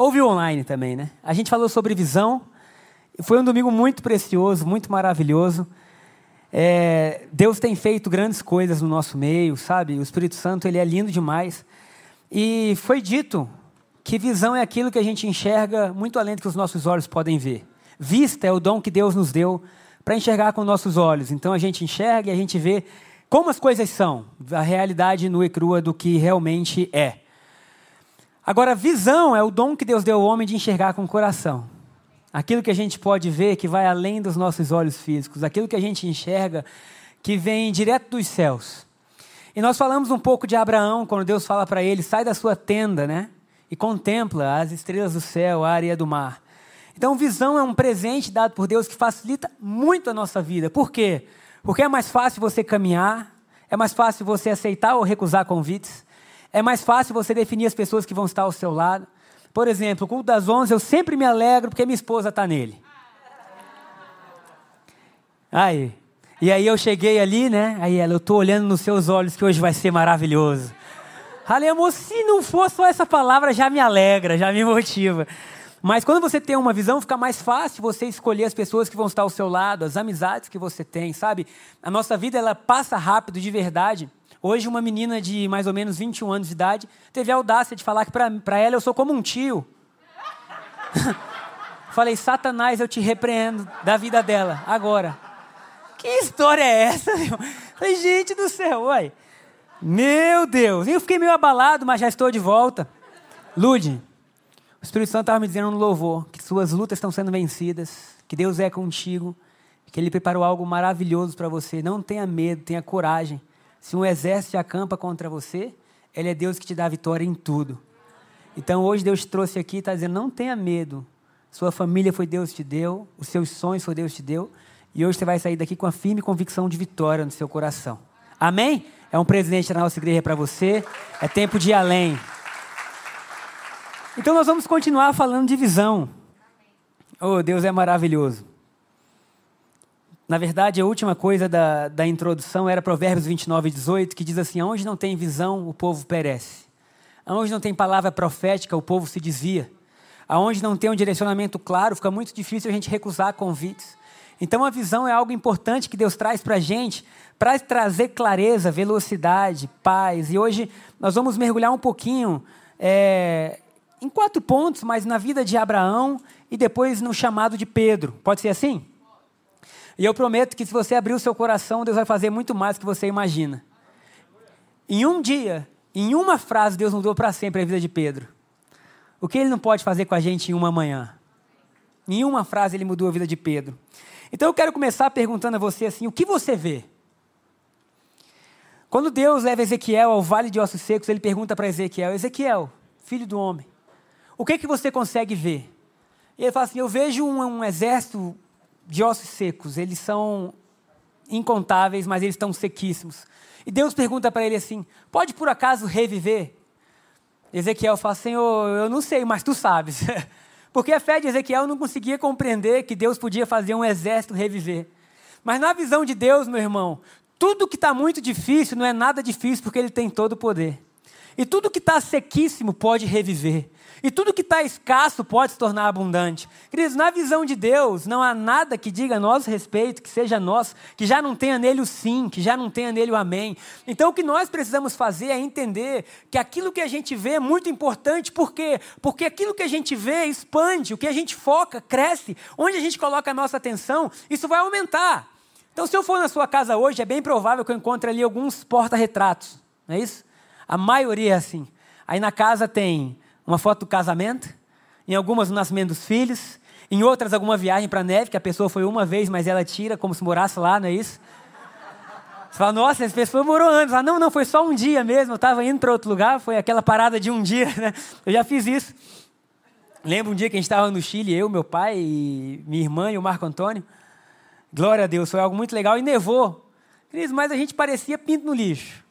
Ouviu online também, né? A gente falou sobre visão. Foi um domingo muito precioso, muito maravilhoso. É, Deus tem feito grandes coisas no nosso meio, sabe? O Espírito Santo ele é lindo demais. E foi dito que visão é aquilo que a gente enxerga muito além do que os nossos olhos podem ver. Vista é o dom que Deus nos deu para enxergar com nossos olhos. Então a gente enxerga e a gente vê como as coisas são, a realidade nua e crua do que realmente é. Agora, visão é o dom que Deus deu ao homem de enxergar com o coração. Aquilo que a gente pode ver que vai além dos nossos olhos físicos, aquilo que a gente enxerga que vem direto dos céus. E nós falamos um pouco de Abraão, quando Deus fala para ele: sai da sua tenda, né? E contempla as estrelas do céu, a areia do mar. Então, visão é um presente dado por Deus que facilita muito a nossa vida. Por quê? Porque é mais fácil você caminhar, é mais fácil você aceitar ou recusar convites, é mais fácil você definir as pessoas que vão estar ao seu lado. Por exemplo, o culto das 11 eu sempre me alegro porque minha esposa está nele. Aí. E aí eu cheguei ali, né? Aí ela, eu estou olhando nos seus olhos que hoje vai ser maravilhoso. Falei, amor, se não for só essa palavra, já me alegra, já me motiva. Mas quando você tem uma visão, fica mais fácil você escolher as pessoas que vão estar ao seu lado, as amizades que você tem, sabe? A nossa vida, ela passa rápido de verdade. Hoje, uma menina de mais ou menos 21 anos de idade teve a audácia de falar que para ela eu sou como um tio. Falei, Satanás, eu te repreendo da vida dela, agora. Que história é essa? Meu? Falei, gente do céu, uai. Meu Deus. Eu fiquei meio abalado, mas já estou de volta. Lude, o Espírito Santo estava me dizendo no louvor que suas lutas estão sendo vencidas, que Deus é contigo, que Ele preparou algo maravilhoso para você. Não tenha medo, tenha coragem. Se um exército acampa contra você, Ele é Deus que te dá vitória em tudo. Então hoje Deus te trouxe aqui e está dizendo: não tenha medo. Sua família foi Deus que te deu, os seus sonhos foi Deus que te deu, e hoje você vai sair daqui com a firme convicção de vitória no seu coração. Amém? É um presente da nossa igreja para você. É tempo de ir além. Então nós vamos continuar falando de visão. Oh, Deus é maravilhoso. Na verdade, a última coisa da, da introdução era Provérbios 29 e 18, que diz assim: Onde não tem visão, o povo perece. Onde não tem palavra profética, o povo se desvia. Aonde não tem um direcionamento claro, fica muito difícil a gente recusar convites. Então, a visão é algo importante que Deus traz para a gente, para trazer clareza, velocidade, paz. E hoje nós vamos mergulhar um pouquinho é, em quatro pontos, mas na vida de Abraão e depois no chamado de Pedro. Pode ser assim? E eu prometo que se você abrir o seu coração, Deus vai fazer muito mais do que você imagina. Em um dia, em uma frase, Deus mudou para sempre a vida de Pedro. O que ele não pode fazer com a gente em uma manhã? Em uma frase, ele mudou a vida de Pedro. Então eu quero começar perguntando a você assim: o que você vê? Quando Deus leva Ezequiel ao vale de ossos secos, ele pergunta para Ezequiel: Ezequiel, filho do homem, o que, que você consegue ver? E ele fala assim: eu vejo um, um exército de ossos secos, eles são incontáveis, mas eles estão sequíssimos. E Deus pergunta para ele assim: pode por acaso reviver? Ezequiel fala: Senhor, eu não sei, mas tu sabes. Porque a fé de Ezequiel não conseguia compreender que Deus podia fazer um exército reviver. Mas na visão de Deus, meu irmão, tudo que está muito difícil não é nada difícil porque Ele tem todo o poder. E tudo que está sequíssimo pode reviver. E tudo que está escasso pode se tornar abundante. Queridos, na visão de Deus, não há nada que diga a nosso respeito, que seja nosso, que já não tenha nele o sim, que já não tenha nele o amém. Então, o que nós precisamos fazer é entender que aquilo que a gente vê é muito importante, por quê? Porque aquilo que a gente vê expande, o que a gente foca cresce, onde a gente coloca a nossa atenção, isso vai aumentar. Então, se eu for na sua casa hoje, é bem provável que eu encontre ali alguns porta-retratos, não é isso? A maioria é assim. Aí na casa tem uma foto do casamento, em algumas o nascimento dos filhos, em outras alguma viagem para a neve, que a pessoa foi uma vez, mas ela tira como se morasse lá, não é isso? Você fala, nossa, essa pessoa morou anos. Ah, não, não, foi só um dia mesmo, eu estava indo para outro lugar, foi aquela parada de um dia, né? Eu já fiz isso. Lembro um dia que a gente estava no Chile, eu, meu pai, minha irmã e o Marco Antônio. Glória a Deus, foi algo muito legal e nevou. Mas a gente parecia pinto no lixo.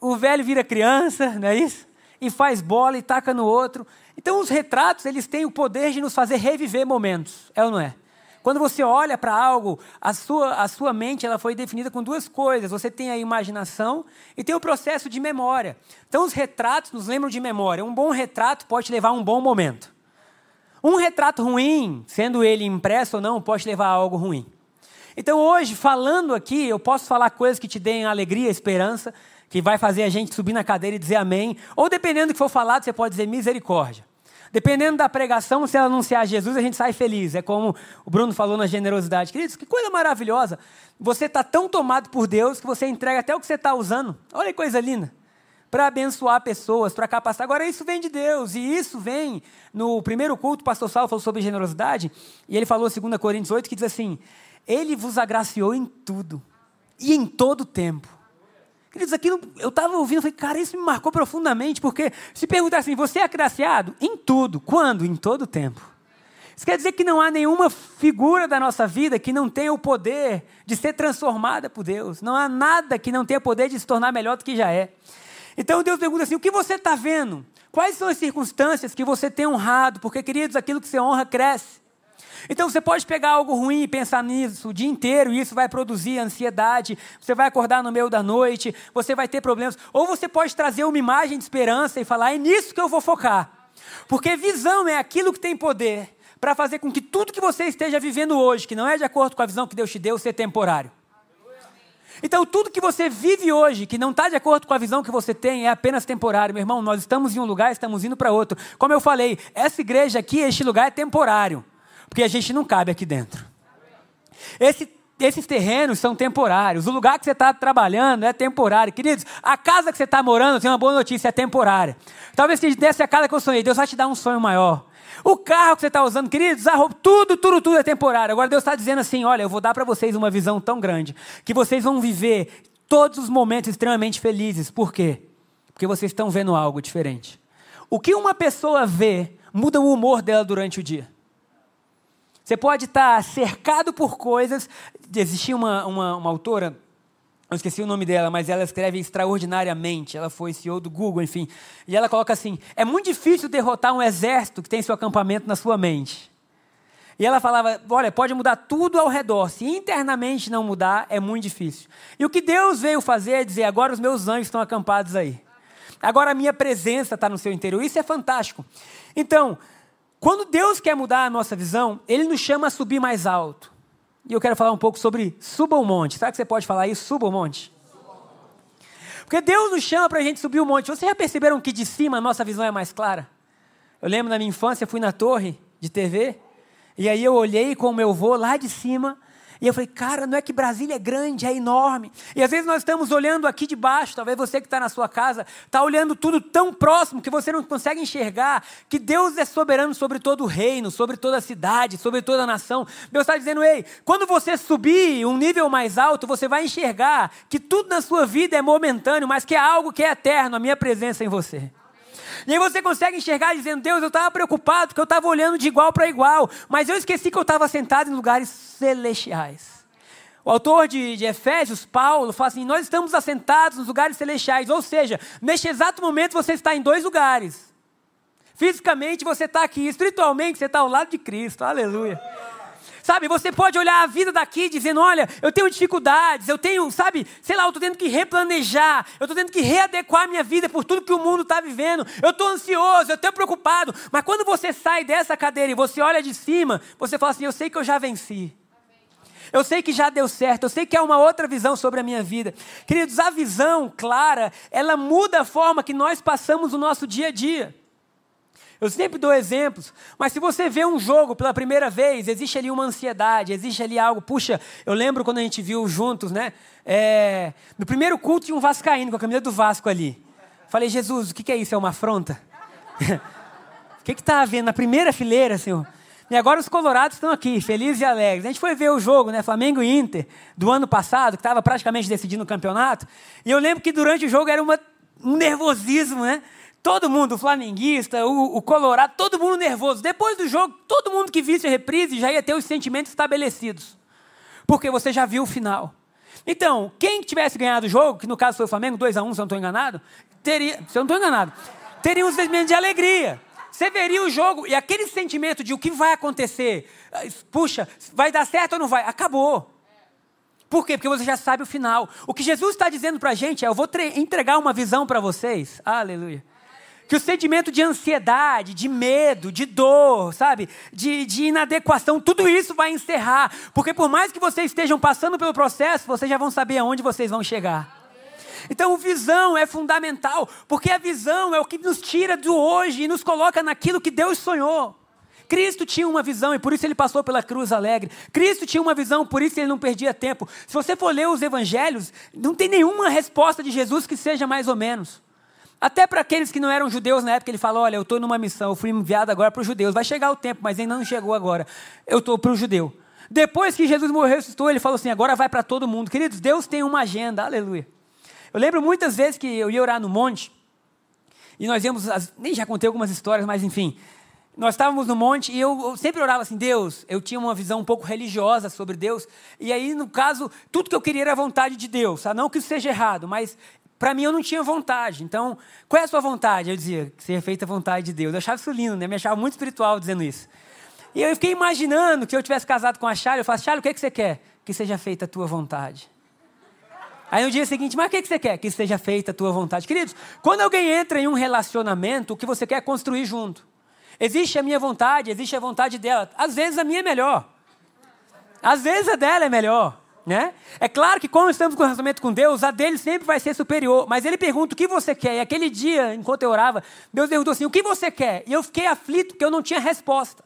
O velho vira criança, não é isso? E faz bola e taca no outro. Então os retratos, eles têm o poder de nos fazer reviver momentos, é ou não é? Quando você olha para algo, a sua, a sua mente ela foi definida com duas coisas. Você tem a imaginação e tem o processo de memória. Então, os retratos nos lembram de memória. Um bom retrato pode levar a um bom momento. Um retrato ruim, sendo ele impresso ou não, pode levar a algo ruim. Então, hoje, falando aqui, eu posso falar coisas que te deem alegria, esperança, que vai fazer a gente subir na cadeira e dizer amém. Ou, dependendo do que for falado, você pode dizer misericórdia. Dependendo da pregação, se ela anunciar Jesus, a gente sai feliz. É como o Bruno falou na generosidade. Queridos, que coisa maravilhosa. Você está tão tomado por Deus que você entrega até o que você está usando. Olha que coisa linda. Para abençoar pessoas, para capacitar. Agora, isso vem de Deus. E isso vem no primeiro culto, o pastor Saulo falou sobre generosidade. E ele falou, 2 Coríntios 8, que diz assim: Ele vos agraciou em tudo e em todo tempo Queridos, aquilo eu estava ouvindo, eu falei, cara, isso me marcou profundamente, porque se perguntar assim, você é agraciado? Em tudo. Quando? Em todo tempo. Isso quer dizer que não há nenhuma figura da nossa vida que não tenha o poder de ser transformada por Deus. Não há nada que não tenha poder de se tornar melhor do que já é. Então Deus pergunta assim: o que você está vendo? Quais são as circunstâncias que você tem honrado? Porque, queridos, aquilo que você honra cresce. Então você pode pegar algo ruim e pensar nisso o dia inteiro, e isso vai produzir ansiedade, você vai acordar no meio da noite, você vai ter problemas. Ou você pode trazer uma imagem de esperança e falar: é nisso que eu vou focar. Porque visão é aquilo que tem poder para fazer com que tudo que você esteja vivendo hoje, que não é de acordo com a visão que Deus te deu, seja temporário. Então, tudo que você vive hoje, que não está de acordo com a visão que você tem, é apenas temporário. Meu irmão, nós estamos em um lugar, estamos indo para outro. Como eu falei, essa igreja aqui, este lugar é temporário porque a gente não cabe aqui dentro. Esse, esses terrenos são temporários. O lugar que você está trabalhando é temporário. Queridos, a casa que você está morando, tem uma boa notícia, é temporária. Talvez se desse a casa que eu sonhei, Deus vai te dar um sonho maior. O carro que você está usando, queridos, a roupa, tudo, tudo, tudo é temporário. Agora Deus está dizendo assim: olha, eu vou dar para vocês uma visão tão grande que vocês vão viver todos os momentos extremamente felizes. Por quê? Porque vocês estão vendo algo diferente. O que uma pessoa vê muda o humor dela durante o dia. Você pode estar cercado por coisas. Existia uma, uma, uma autora, eu esqueci o nome dela, mas ela escreve extraordinariamente. Ela foi CEO do Google, enfim. E ela coloca assim: é muito difícil derrotar um exército que tem seu acampamento na sua mente. E ela falava: olha, pode mudar tudo ao redor. Se internamente não mudar, é muito difícil. E o que Deus veio fazer é dizer: agora os meus anjos estão acampados aí. Agora a minha presença está no seu interior. Isso é fantástico. Então, quando Deus quer mudar a nossa visão, Ele nos chama a subir mais alto. E eu quero falar um pouco sobre suba o monte. Será que você pode falar isso? Suba o monte. Porque Deus nos chama para a gente subir o monte. Vocês já perceberam que de cima a nossa visão é mais clara? Eu lembro na minha infância, fui na torre de TV, e aí eu olhei com o meu vô lá de cima, e eu falei, cara, não é que Brasília é grande, é enorme. E às vezes nós estamos olhando aqui de baixo, talvez você que está na sua casa, está olhando tudo tão próximo que você não consegue enxergar que Deus é soberano sobre todo o reino, sobre toda a cidade, sobre toda a nação. Deus está dizendo, ei, quando você subir um nível mais alto, você vai enxergar que tudo na sua vida é momentâneo, mas que é algo que é eterno, a minha presença em você. E aí você consegue enxergar dizendo: Deus, eu estava preocupado porque eu estava olhando de igual para igual, mas eu esqueci que eu estava sentado em lugares celestiais. O autor de, de, Efésios, Paulo, fala assim: Nós estamos assentados nos lugares celestiais, ou seja, neste exato momento você está em dois lugares. Fisicamente você está aqui, espiritualmente você está ao lado de Cristo, aleluia. Sabe, você pode olhar a vida daqui dizendo: olha, eu tenho dificuldades, eu tenho, sabe, sei lá, eu estou tendo que replanejar, eu estou tendo que readequar a minha vida por tudo que o mundo está vivendo, eu estou ansioso, eu estou preocupado. Mas quando você sai dessa cadeira e você olha de cima, você fala assim: eu sei que eu já venci. Eu sei que já deu certo, eu sei que há uma outra visão sobre a minha vida. Queridos, a visão clara, ela muda a forma que nós passamos o nosso dia a dia. Eu sempre dou exemplos, mas se você vê um jogo pela primeira vez, existe ali uma ansiedade, existe ali algo. Puxa, eu lembro quando a gente viu juntos, né? É, no primeiro culto tinha um Vascaíno com a camisa do Vasco ali. Falei, Jesus, o que é isso? É uma afronta? o que está havendo na primeira fileira, Senhor? E agora os colorados estão aqui, felizes e alegres. A gente foi ver o jogo, né? Flamengo e Inter, do ano passado, que estava praticamente decidindo o campeonato. E eu lembro que durante o jogo era uma, um nervosismo, né? Todo mundo, o flamenguista, o, o, colorado, todo mundo nervoso. Depois do jogo, todo mundo que visse a reprise já ia ter os sentimentos estabelecidos. Porque você já viu o final. Então, quem tivesse ganhado o jogo, que no caso foi o Flamengo, 2 a 1 um, se eu não estou enganado, teria, se eu não estou enganado, teria um sentimento de alegria. Você veria o jogo e aquele sentimento de o que vai acontecer, puxa, vai dar certo ou não vai? Acabou. Por quê? Porque você já sabe o final. O que Jesus está dizendo para a gente é: eu vou entregar uma visão para vocês. Aleluia. Que o sentimento de ansiedade, de medo, de dor, sabe? De, de inadequação, tudo isso vai encerrar. Porque por mais que vocês estejam passando pelo processo, vocês já vão saber aonde vocês vão chegar. Então, visão é fundamental, porque a visão é o que nos tira do hoje e nos coloca naquilo que Deus sonhou. Cristo tinha uma visão e por isso ele passou pela cruz alegre. Cristo tinha uma visão, por isso ele não perdia tempo. Se você for ler os evangelhos, não tem nenhuma resposta de Jesus que seja mais ou menos. Até para aqueles que não eram judeus na época, ele falou: Olha, eu estou numa missão, eu fui enviado agora para os judeus. Vai chegar o tempo, mas ainda não chegou agora. Eu estou para o judeu. Depois que Jesus morreu e ressuscitou, ele falou assim: Agora vai para todo mundo. Queridos, Deus tem uma agenda, aleluia. Eu lembro muitas vezes que eu ia orar no monte, e nós íamos, nem já contei algumas histórias, mas enfim, nós estávamos no monte e eu, sempre orava assim, Deus, eu tinha uma visão um pouco religiosa sobre Deus, e aí, no caso, tudo que eu queria era a vontade de Deus, tá? não que isso seja errado, mas para mim eu não tinha vontade. Então, qual é a sua vontade? Eu dizia, seja feita a vontade de Deus. Eu achava isso lindo, né? Me achava muito espiritual dizendo isso. E eu fiquei imaginando que eu tivesse casado com a Charlie, eu falo, Charlie, o que, é que você quer? Que seja feita a tua vontade. Aí no dia seguinte, mas o que, que você quer? Que seja feita a tua vontade. Queridos, quando alguém entra em um relacionamento, o que você quer é construir junto. Existe a minha vontade, existe a vontade dela. Às vezes a minha é melhor. Às vezes a dela é melhor. Né? É claro que quando estamos com relacionamento com Deus, a dele sempre vai ser superior. Mas ele pergunta o que você quer. E aquele dia, enquanto eu orava, Deus perguntou assim: o que você quer? E eu fiquei aflito porque eu não tinha resposta.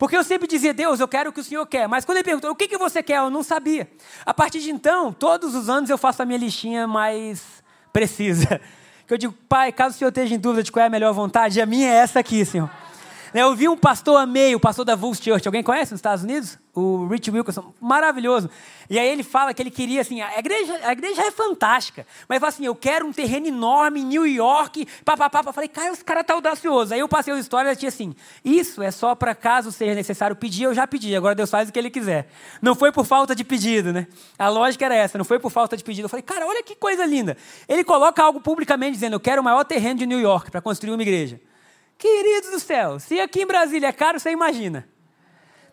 Porque eu sempre dizia, Deus, eu quero o que o Senhor quer. Mas quando ele perguntou, o que, que você quer? Eu não sabia. A partir de então, todos os anos eu faço a minha listinha mais precisa. que eu digo, pai, caso o senhor esteja em dúvida de qual é a melhor vontade, a minha é essa aqui, senhor. Eu vi um pastor amei, o pastor da Vulse Church. Alguém conhece nos Estados Unidos? O Rich Wilkerson, maravilhoso. E aí ele fala que ele queria, assim, a igreja, a igreja é fantástica, mas ele fala assim, eu quero um terreno enorme em New York, papapá. Eu falei, cara, os caras tá audacioso. Aí eu passei a história e tinha assim, isso é só para caso seja necessário pedir, eu já pedi, agora Deus faz o que ele quiser. Não foi por falta de pedido, né? A lógica era essa, não foi por falta de pedido. Eu falei, cara, olha que coisa linda. Ele coloca algo publicamente dizendo, eu quero o maior terreno de New York para construir uma igreja. Queridos do céu, se aqui em Brasília é caro, você imagina.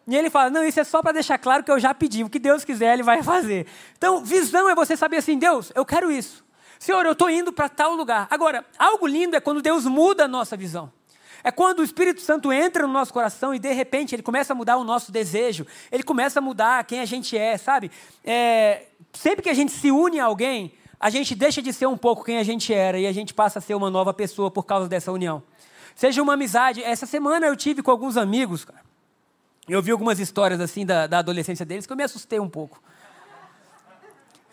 E ele fala: Não, isso é só para deixar claro que eu já pedi. O que Deus quiser, Ele vai fazer. Então, visão é você saber assim: Deus, eu quero isso. Senhor, eu estou indo para tal lugar. Agora, algo lindo é quando Deus muda a nossa visão. É quando o Espírito Santo entra no nosso coração e de repente ele começa a mudar o nosso desejo, ele começa a mudar quem a gente é, sabe? É, sempre que a gente se une a alguém, a gente deixa de ser um pouco quem a gente era e a gente passa a ser uma nova pessoa por causa dessa união. Seja uma amizade. Essa semana eu tive com alguns amigos, cara. Eu vi algumas histórias assim da, da adolescência deles que eu me assustei um pouco.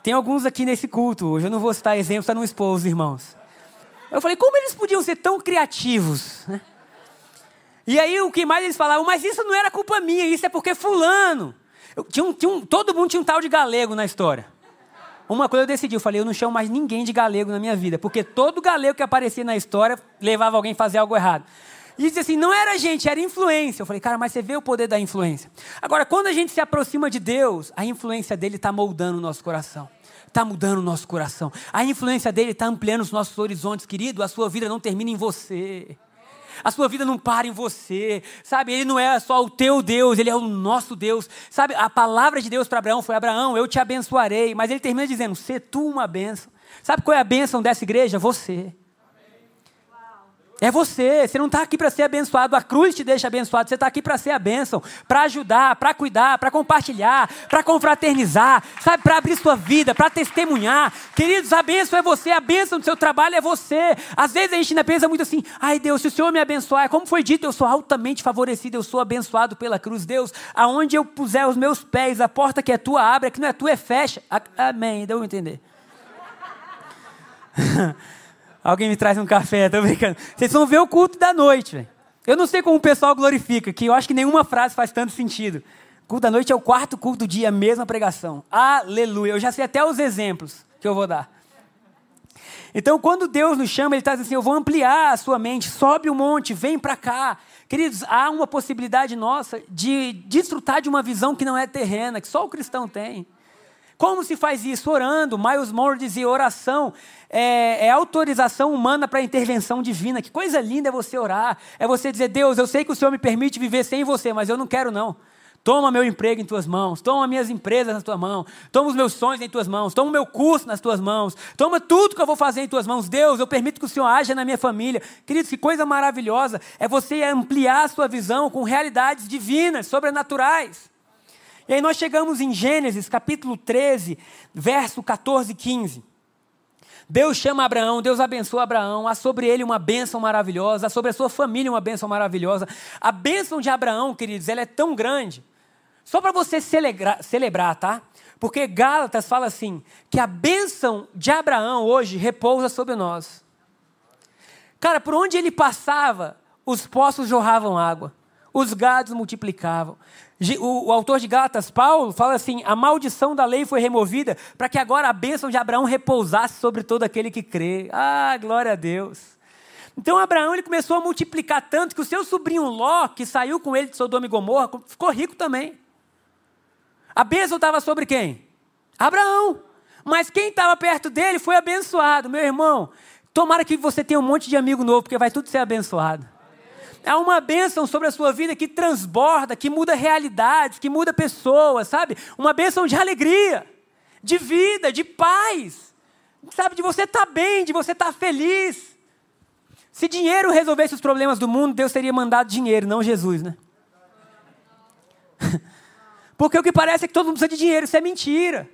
Tem alguns aqui nesse culto hoje, eu não vou citar exemplos para não expor os irmãos. Eu falei, como eles podiam ser tão criativos? Né? E aí o que mais eles falavam, mas isso não era culpa minha, isso é porque fulano. Eu, tinha um, tinha um, todo mundo tinha um tal de galego na história. Uma coisa eu decidi, eu falei, eu não chamo mais ninguém de galego na minha vida, porque todo galego que aparecia na história levava alguém a fazer algo errado. E disse assim, não era gente, era influência. Eu falei, cara, mas você vê o poder da influência. Agora, quando a gente se aproxima de Deus, a influência dele está moldando o nosso coração. Está mudando o nosso coração. A influência dele está ampliando os nossos horizontes, querido. A sua vida não termina em você. A sua vida não para em você, sabe? Ele não é só o teu Deus, ele é o nosso Deus, sabe? A palavra de Deus para Abraão foi: Abraão, eu te abençoarei. Mas ele termina dizendo: "Se tu uma bênção". Sabe qual é a bênção dessa igreja? Você. É você, você não está aqui para ser abençoado, a cruz te deixa abençoado, você está aqui para ser a bênção, para ajudar, para cuidar, para compartilhar, para confraternizar, sabe, para abrir sua vida, para testemunhar. Queridos, a bênção é você, a bênção do seu trabalho é você. Às vezes a gente ainda pensa muito assim, ai Deus, se o Senhor me abençoar, como foi dito, eu sou altamente favorecido, eu sou abençoado pela cruz. Deus, aonde eu puser os meus pés, a porta que é tua abre, a que não é tua é fecha. Amém, deu a entender. Alguém me traz um café, tô brincando. Vocês vão ver o culto da noite, velho. Eu não sei como o pessoal glorifica, que eu acho que nenhuma frase faz tanto sentido. culto da noite é o quarto culto do dia, mesma pregação. Aleluia. Eu já sei até os exemplos que eu vou dar. Então, quando Deus nos chama, Ele está dizendo assim: Eu vou ampliar a sua mente, sobe o monte, vem para cá. Queridos, há uma possibilidade nossa de desfrutar de uma visão que não é terrena, que só o cristão tem. Como se faz isso? Orando. Miles Moore dizia: oração é, é autorização humana para intervenção divina. Que coisa linda é você orar. É você dizer: Deus, eu sei que o Senhor me permite viver sem você, mas eu não quero, não. Toma meu emprego em tuas mãos, toma minhas empresas nas tuas mãos, toma os meus sonhos em tuas mãos, toma o meu curso nas tuas mãos, toma tudo que eu vou fazer em tuas mãos. Deus, eu permito que o Senhor haja na minha família. Queridos, que coisa maravilhosa é você ampliar a sua visão com realidades divinas, sobrenaturais. E aí nós chegamos em Gênesis, capítulo 13, verso 14 e 15. Deus chama Abraão, Deus abençoa Abraão, há sobre ele uma bênção maravilhosa, há sobre a sua família uma bênção maravilhosa. A bênção de Abraão, queridos, ela é tão grande só para você celebrar, celebrar, tá? Porque Gálatas fala assim: que a bênção de Abraão hoje repousa sobre nós. Cara, por onde ele passava, os poços jorravam água, os gados multiplicavam. O, autor de Gálatas, Paulo, fala assim: a maldição da lei foi removida para que agora a bênção de Abraão repousasse sobre todo aquele que crê. Ah, glória a Deus. Então Abraão ele começou a multiplicar tanto que o seu sobrinho Ló, que saiu com ele de Sodoma e Gomorra, ficou rico também. A bênção estava sobre quem? Abraão. Mas quem estava perto dele foi abençoado. Meu irmão, tomara que você tenha um monte de amigo novo, porque vai tudo ser abençoado. É uma bênção sobre a sua vida que transborda, que muda realidades, que muda pessoas, sabe? Uma bênção de alegria, de vida, de paz. Sabe, de você estar tá bem, de você estar tá feliz. Se dinheiro resolvesse os problemas do mundo, Deus teria mandado dinheiro, não Jesus, né? Porque o que parece é que todo mundo precisa de dinheiro, isso é mentira.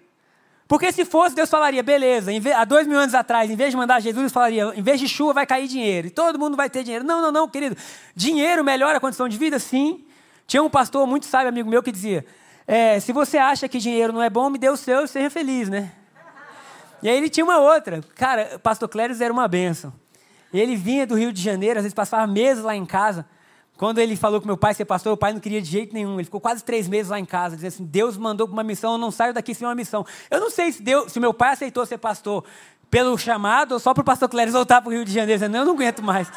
Porque se fosse, Deus falaria, beleza, há dois mil anos atrás, em vez de mandar Jesus, Ele falaria, em vez de chuva vai cair dinheiro, e todo mundo vai ter dinheiro. Não, não, não, querido. Dinheiro melhora a condição de vida? Sim. Tinha um pastor muito sábio, amigo meu, que dizia, é, se você acha que dinheiro não é bom, me dê o seu e seja feliz, né? E aí ele tinha uma outra. Cara, o pastor Cléris era uma benção. Ele vinha do Rio de Janeiro, às vezes passava meses lá em casa, quando ele falou com meu pai ser pastor, o pai não queria de jeito nenhum. Ele ficou quase três meses lá em casa, dizendo assim: Deus mandou para uma missão, eu não saio daqui sem uma missão. Eu não sei se, Deus, se meu pai aceitou ser pastor pelo chamado ou só para o pastor Cléris voltar para o Rio de Janeiro, dizendo: Eu não aguento mais.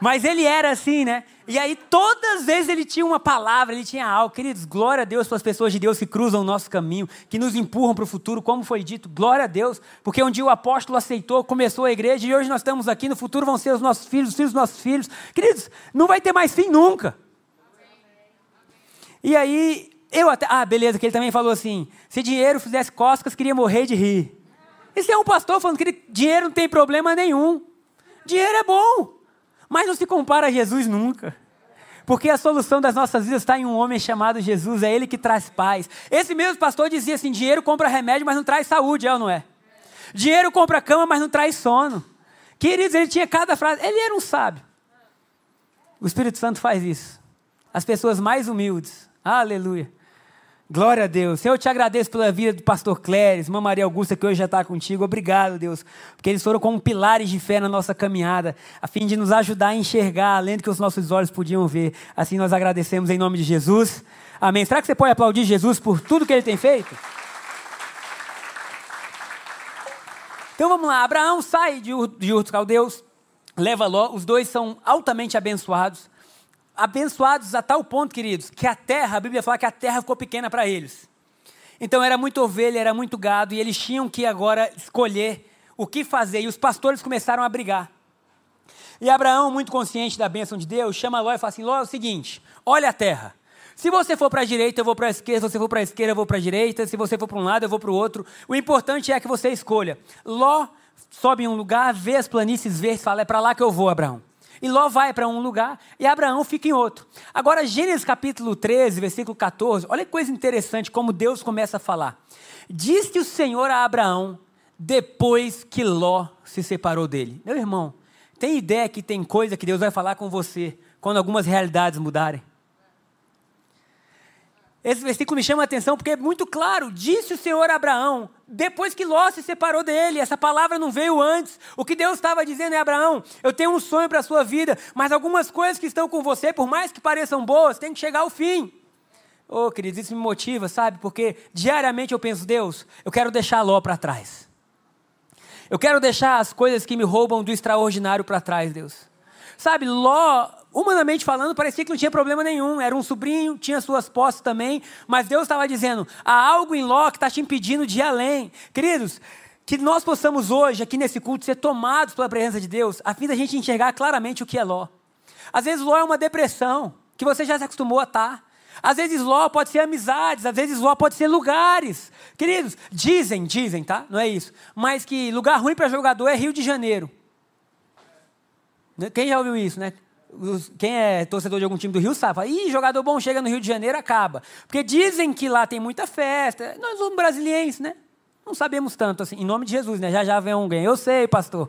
Mas ele era assim, né? E aí, todas as vezes ele tinha uma palavra, ele tinha algo. Queridos, glória a Deus para as pessoas de Deus que cruzam o nosso caminho, que nos empurram para o futuro, como foi dito. Glória a Deus, porque um dia o apóstolo aceitou, começou a igreja e hoje nós estamos aqui. No futuro vão ser os nossos filhos, os filhos dos nossos filhos. Queridos, não vai ter mais fim nunca. E aí, eu até. Ah, beleza, que ele também falou assim: se dinheiro fizesse costas, queria morrer de rir. Esse é um pastor falando que dinheiro não tem problema nenhum. Dinheiro é bom. Mas não se compara a Jesus nunca. Porque a solução das nossas vidas está em um homem chamado Jesus, é ele que traz paz. Esse mesmo pastor dizia assim: dinheiro compra remédio, mas não traz saúde, é ou não é? Dinheiro compra cama, mas não traz sono. Queridos, ele tinha cada frase, ele era um sábio. O Espírito Santo faz isso. As pessoas mais humildes, aleluia, Glória a Deus. Eu te agradeço pela vida do pastor Cléris, irmã Maria Augusta, que hoje já está contigo. Obrigado, Deus, porque eles foram como pilares de fé na nossa caminhada, a fim de nos ajudar a enxergar além do que os nossos olhos podiam ver. Assim nós agradecemos em nome de Jesus. Amém. Será que você pode aplaudir Jesus por tudo que ele tem feito? Então vamos lá. Abraão sai de Ur dos Caldeus, leva Ló. Os dois são altamente abençoados abençoados a tal ponto, queridos, que a terra, a Bíblia fala que a terra ficou pequena para eles. Então era muita ovelha, era muito gado, e eles tinham que agora escolher o que fazer, e os pastores começaram a brigar. E Abraão, muito consciente da bênção de Deus, chama Ló e fala assim: Ló, é o seguinte, olha a terra. Se você for para a direita, eu vou para a esquerda. Se você for para a esquerda, eu vou para a direita. Se você for para um lado, eu vou para o outro. O importante é que você escolha. Ló sobe em um lugar, vê as planícies verdes, fala: é para lá que eu vou, Abraão. E Ló vai para um lugar e Abraão fica em outro. Agora, Gênesis capítulo 13, versículo 14, olha que coisa interessante como Deus começa a falar. Disse o Senhor a Abraão depois que Ló se separou dele. Meu irmão, tem ideia que tem coisa que Deus vai falar com você quando algumas realidades mudarem? Esse versículo me chama a atenção porque é muito claro. Disse o Senhor a Abraão, depois que Ló se separou dele, essa palavra não veio antes. O que Deus estava dizendo é: Abraão, eu tenho um sonho para a sua vida, mas algumas coisas que estão com você, por mais que pareçam boas, tem que chegar ao fim. Oh, queridos, isso me motiva, sabe? Porque diariamente eu penso, Deus, eu quero deixar Ló para trás. Eu quero deixar as coisas que me roubam do extraordinário para trás, Deus. Sabe, Ló, humanamente falando, parecia que não tinha problema nenhum. Era um sobrinho, tinha suas posses também. Mas Deus estava dizendo: há algo em Ló que está te impedindo de ir além. Queridos, que nós possamos hoje, aqui nesse culto, ser tomados pela presença de Deus, a fim da gente enxergar claramente o que é Ló. Às vezes Ló é uma depressão, que você já se acostumou a estar. Tá. Às vezes Ló pode ser amizades, às vezes Ló pode ser lugares. Queridos, dizem, dizem, tá? Não é isso. Mas que lugar ruim para jogador é Rio de Janeiro. Quem já ouviu isso, né? Quem é torcedor de algum time do Rio sabe. Fala, Ih, jogador bom chega no Rio de Janeiro, acaba. Porque dizem que lá tem muita festa. Nós somos brasileiros, né? Não sabemos tanto assim. Em nome de Jesus, né? Já já vem alguém. Eu sei, pastor.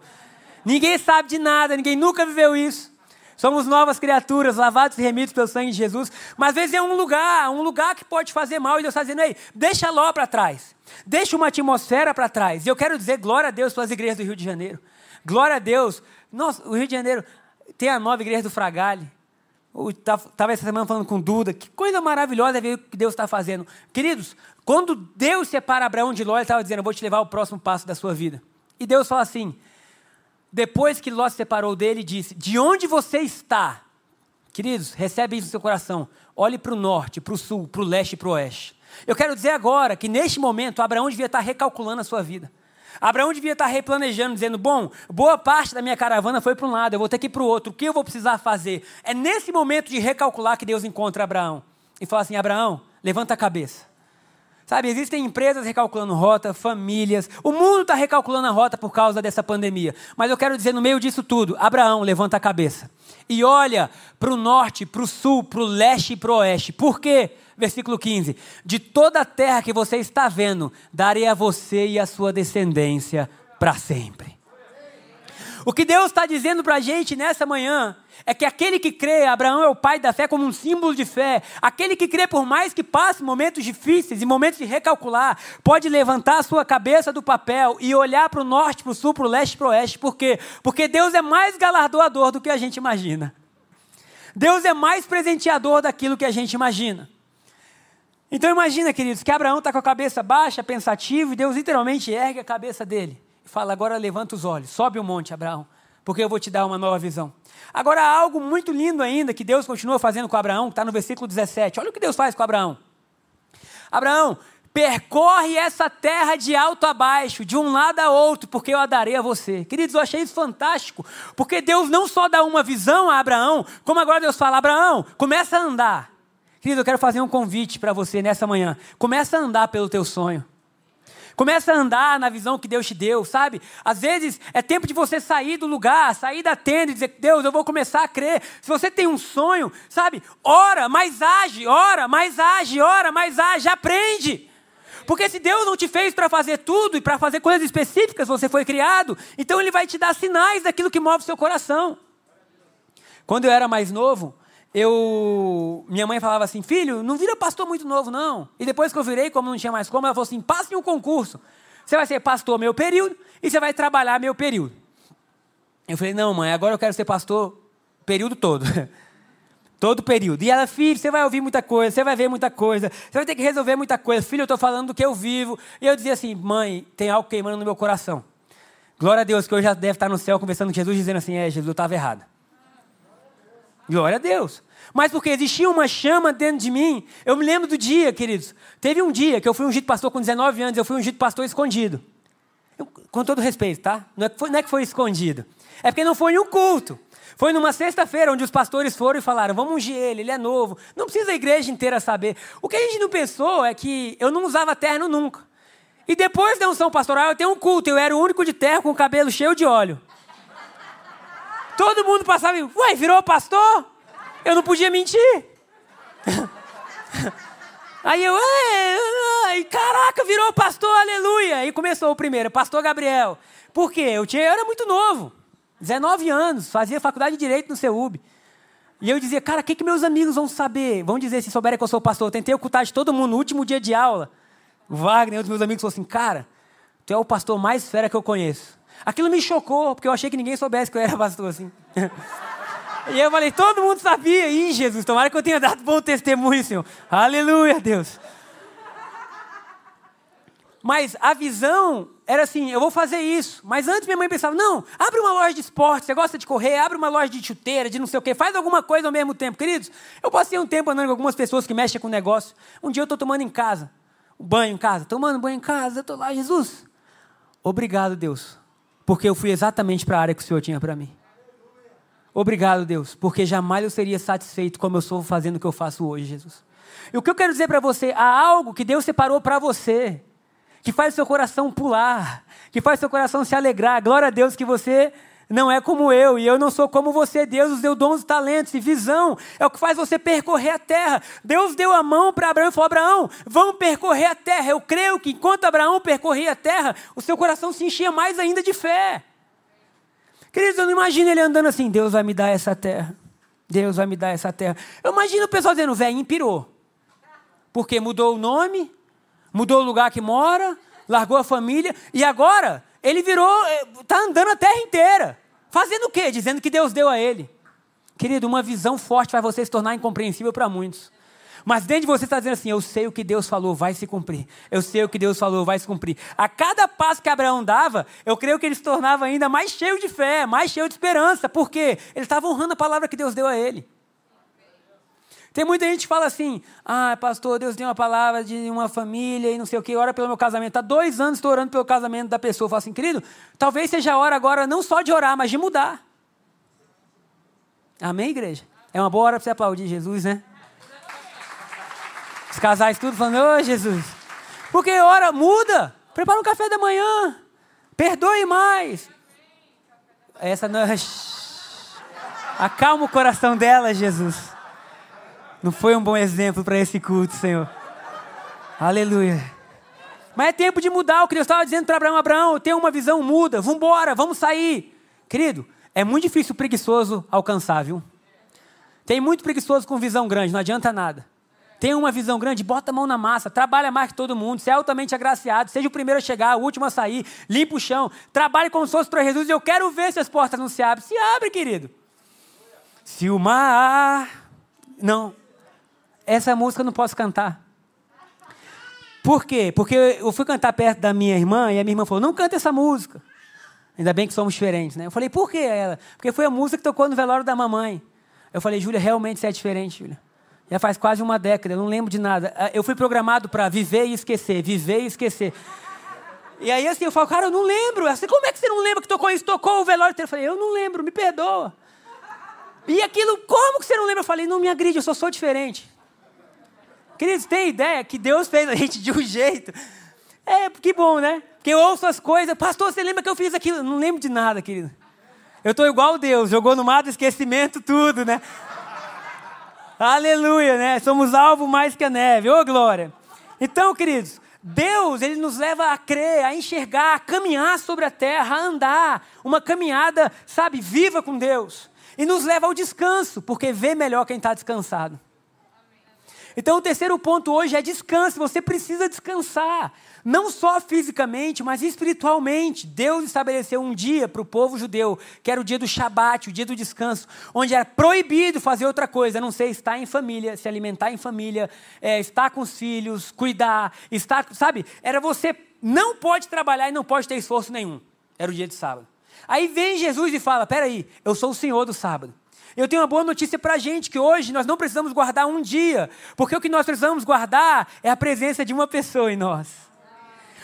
Ninguém sabe de nada, ninguém nunca viveu isso. Somos novas criaturas, lavados e remidos pelo sangue de Jesus. Mas às vezes é um lugar, um lugar que pode fazer mal. E Deus está dizendo, ei, deixa Ló para trás. Deixa uma atmosfera para trás. E eu quero dizer glória a Deus pelas igrejas do Rio de Janeiro. Glória a Deus. Nossa, o Rio de Janeiro tem a nova igreja do Fragale. Estava essa semana falando com Duda. Que coisa maravilhosa ver o que Deus está fazendo. Queridos, quando Deus separa Abraão de Ló, ele estava dizendo, eu vou te levar ao próximo passo da sua vida. E Deus fala assim, depois que Ló se separou dele, disse: De onde você está? Queridos, recebe isso no seu coração. Olhe para o norte, para o sul, para o leste e para o oeste. Eu quero dizer agora que neste momento Abraão devia estar recalculando a sua vida. Abraão devia estar replanejando, dizendo: Bom, boa parte da minha caravana foi para um lado, eu vou ter que ir para o outro. O que eu vou precisar fazer? É nesse momento de recalcular que Deus encontra Abraão e fala assim: Abraão, levanta a cabeça. Sabe, existem empresas recalculando rota, famílias. O mundo está recalculando a rota por causa dessa pandemia. Mas eu quero dizer, no meio disso tudo, Abraão, levanta a cabeça. E olha para o norte, para o sul, para o leste e para o oeste. Por quê? Versículo 15: De toda a terra que você está vendo, darei a você e a sua descendência para sempre. O que Deus está dizendo para a gente nessa manhã é que aquele que crê, Abraão é o pai da fé como um símbolo de fé. Aquele que crê, por mais que passe momentos difíceis e momentos de recalcular, pode levantar a sua cabeça do papel e olhar para o norte, para o sul, para o leste, para o oeste. Por quê? Porque Deus é mais galardoador do que a gente imagina. Deus é mais presenteador daquilo que a gente imagina. Então imagina, queridos, que Abraão está com a cabeça baixa, pensativo, e Deus literalmente ergue a cabeça dele e fala: agora levanta os olhos, sobe o monte, Abraão porque eu vou te dar uma nova visão. Agora, há algo muito lindo ainda que Deus continua fazendo com Abraão, que está no versículo 17. Olha o que Deus faz com Abraão. Abraão, percorre essa terra de alto a baixo, de um lado a outro, porque eu a darei a você. Queridos, eu achei isso fantástico, porque Deus não só dá uma visão a Abraão, como agora Deus fala: Abraão, começa a andar. Querido, eu quero fazer um convite para você nessa manhã. Começa a andar pelo teu sonho. Começa a andar na visão que Deus te deu, sabe? Às vezes é tempo de você sair do lugar, sair da tenda e dizer: Deus, eu vou começar a crer. Se você tem um sonho, sabe? Ora, mas age, ora, mas age, ora, mas age, aprende. Porque se Deus não te fez para fazer tudo e para fazer coisas específicas, você foi criado, então Ele vai te dar sinais daquilo que move seu coração. Quando eu era mais novo, eu minha mãe falava assim, filho, não vira pastor muito novo, não. E depois que eu virei, como não tinha mais como, ela falou assim, passe em um concurso. Você vai ser pastor meu período e você vai trabalhar meu período. Eu falei, não, mãe, agora eu quero ser pastor período todo. todo período. E ela, filho, você vai ouvir muita coisa, você vai ver muita coisa, você vai ter que resolver muita coisa. Filho, eu estou falando do que eu vivo. E eu dizia assim, mãe, tem algo queimando no meu coração. Glória a Deus, que eu já deve estar no céu conversando com Jesus, dizendo assim, é, Jesus, eu estava errado. Glória a Deus. Mas porque existia uma chama dentro de mim. Eu me lembro do dia, queridos. Teve um dia que eu fui ungido pastor com 19 anos, eu fui ungido pastor escondido. Eu, com todo respeito, tá? Não é, foi, não é que foi escondido. É porque não foi em um culto. Foi numa sexta-feira onde os pastores foram e falaram: vamos ungir ele, ele é novo. Não precisa a igreja inteira saber. O que a gente não pensou é que eu não usava terno nunca. E depois da unção pastoral, eu tenho um culto. Eu era o único de terno com o cabelo cheio de óleo. Todo mundo passava e, ué, virou pastor? Eu não podia mentir. Aí eu, ai, caraca, virou pastor, aleluia. E começou o primeiro, pastor Gabriel. Por quê? Eu, tinha, eu era muito novo, 19 anos, fazia faculdade de Direito no CEUB. E eu dizia, cara, o que, que meus amigos vão saber? Vão dizer se souberem que eu sou pastor. Eu tentei ocultar de todo mundo no último dia de aula. O Wagner, um dos meus amigos, falou assim, cara, tu é o pastor mais fera que eu conheço. Aquilo me chocou, porque eu achei que ninguém soubesse que eu era pastor assim. E eu falei, todo mundo sabia. Ih, Jesus, tomara que eu tenha dado bom testemunho, Senhor. Aleluia, Deus. Mas a visão era assim: eu vou fazer isso. Mas antes minha mãe pensava: não, abre uma loja de esporte, você gosta de correr, abre uma loja de chuteira, de não sei o quê, faz alguma coisa ao mesmo tempo. Queridos, eu passei um tempo andando com algumas pessoas que mexem com negócio. Um dia eu estou tomando em casa, banho em casa, tomando banho em casa, eu estou lá, Jesus. Obrigado, Deus, porque eu fui exatamente para a área que o Senhor tinha para mim. Obrigado, Deus, porque jamais eu seria satisfeito como eu sou fazendo o que eu faço hoje, Jesus. E o que eu quero dizer para você, há algo que Deus separou para você que faz seu coração pular, que faz seu coração se alegrar. Glória a Deus que você não é como eu e eu não sou como você. Deus nos deu dons talentos e visão. É o que faz você percorrer a terra. Deus deu a mão para Abraão e falou: Abraão, vamos percorrer a terra. Eu creio que enquanto Abraão percorria a terra, o seu coração se enchia mais ainda de fé. Queridos, eu não imagino ele andando assim: Deus vai me dar essa terra. Deus vai me dar essa terra. Eu imagino o pessoal dizendo: velho, pirou. Porque mudou o nome, mudou o lugar que mora, largou a família e agora ele virou, está andando a terra inteira. Fazendo o quê? Dizendo que Deus deu a ele. Querido, uma visão forte faz você se tornar incompreensível para muitos. Mas dentro de você está dizendo assim: Eu sei o que Deus falou, vai se cumprir. Eu sei o que Deus falou, vai se cumprir. A cada passo que Abraão dava, eu creio que ele se tornava ainda mais cheio de fé, mais cheio de esperança. Por quê? Ele estava honrando a palavra que Deus deu a ele. Tem muita gente que fala assim: ah, pastor, Deus deu uma palavra de uma família e não sei o que, ora pelo meu casamento. Há dois anos estou orando pelo casamento da pessoa. Eu falo assim, querido, talvez seja a hora agora não só de orar, mas de mudar. Amém, igreja? É uma boa hora para você aplaudir Jesus, né? Os casais tudo falando, ô oh, Jesus. Porque ora, muda. Prepara um café da manhã. Perdoe mais. Essa não é. Acalma o coração dela, Jesus. Não foi um bom exemplo para esse culto, Senhor. Aleluia. Mas é tempo de mudar o que Deus estava dizendo para Abraão. Abraão, tem uma visão, muda. Vamos embora, vamos sair. Querido, é muito difícil o preguiçoso alcançar, viu? Tem muito preguiçoso com visão grande, não adianta nada. Tem uma visão grande, bota a mão na massa, trabalha mais que todo mundo, seja altamente agraciado, seja o primeiro a chegar, o último a sair, limpa o chão, trabalhe como se fosse para Jesus. Eu quero ver se as portas não se abrem. Se abre, querido. Se o mar. Não, essa música eu não posso cantar. Por quê? Porque eu fui cantar perto da minha irmã e a minha irmã falou: não canta essa música. Ainda bem que somos diferentes, né? Eu falei, por que ela? Porque foi a música que tocou no velório da mamãe. Eu falei, Júlia, realmente você é diferente, Júlia. Já faz quase uma década, eu não lembro de nada. Ah, eu fui programado para viver e esquecer, viver e esquecer. E aí assim, eu falo, cara, eu não lembro. Assim, como é que você não lembra que tocou isso? Tocou o velório Eu falei, eu não lembro, me perdoa. E aquilo, como que você não lembra? Eu falei, não me agride, eu só sou diferente. Queridos, tem ideia que Deus fez a gente de um jeito. É, que bom, né? Porque eu ouço as coisas. Pastor, você lembra que eu fiz aquilo? Não lembro de nada, querido. Eu estou igual Deus, jogou no mar do esquecimento tudo, né? Aleluia, né? Somos alvo mais que a neve. Ô, oh, glória. Então, queridos, Deus, ele nos leva a crer, a enxergar, a caminhar sobre a terra, a andar. Uma caminhada, sabe, viva com Deus. E nos leva ao descanso, porque vê melhor quem está descansado. Então, o terceiro ponto hoje é descanso. Você precisa descansar. Não só fisicamente, mas espiritualmente. Deus estabeleceu um dia para o povo judeu, que era o dia do Shabat, o dia do descanso, onde era proibido fazer outra coisa, a não ser estar em família, se alimentar em família, é, estar com os filhos, cuidar, estar, sabe? Era você não pode trabalhar e não pode ter esforço nenhum. Era o dia de sábado. Aí vem Jesus e fala: peraí, eu sou o Senhor do sábado. Eu tenho uma boa notícia para a gente, que hoje nós não precisamos guardar um dia, porque o que nós precisamos guardar é a presença de uma pessoa em nós.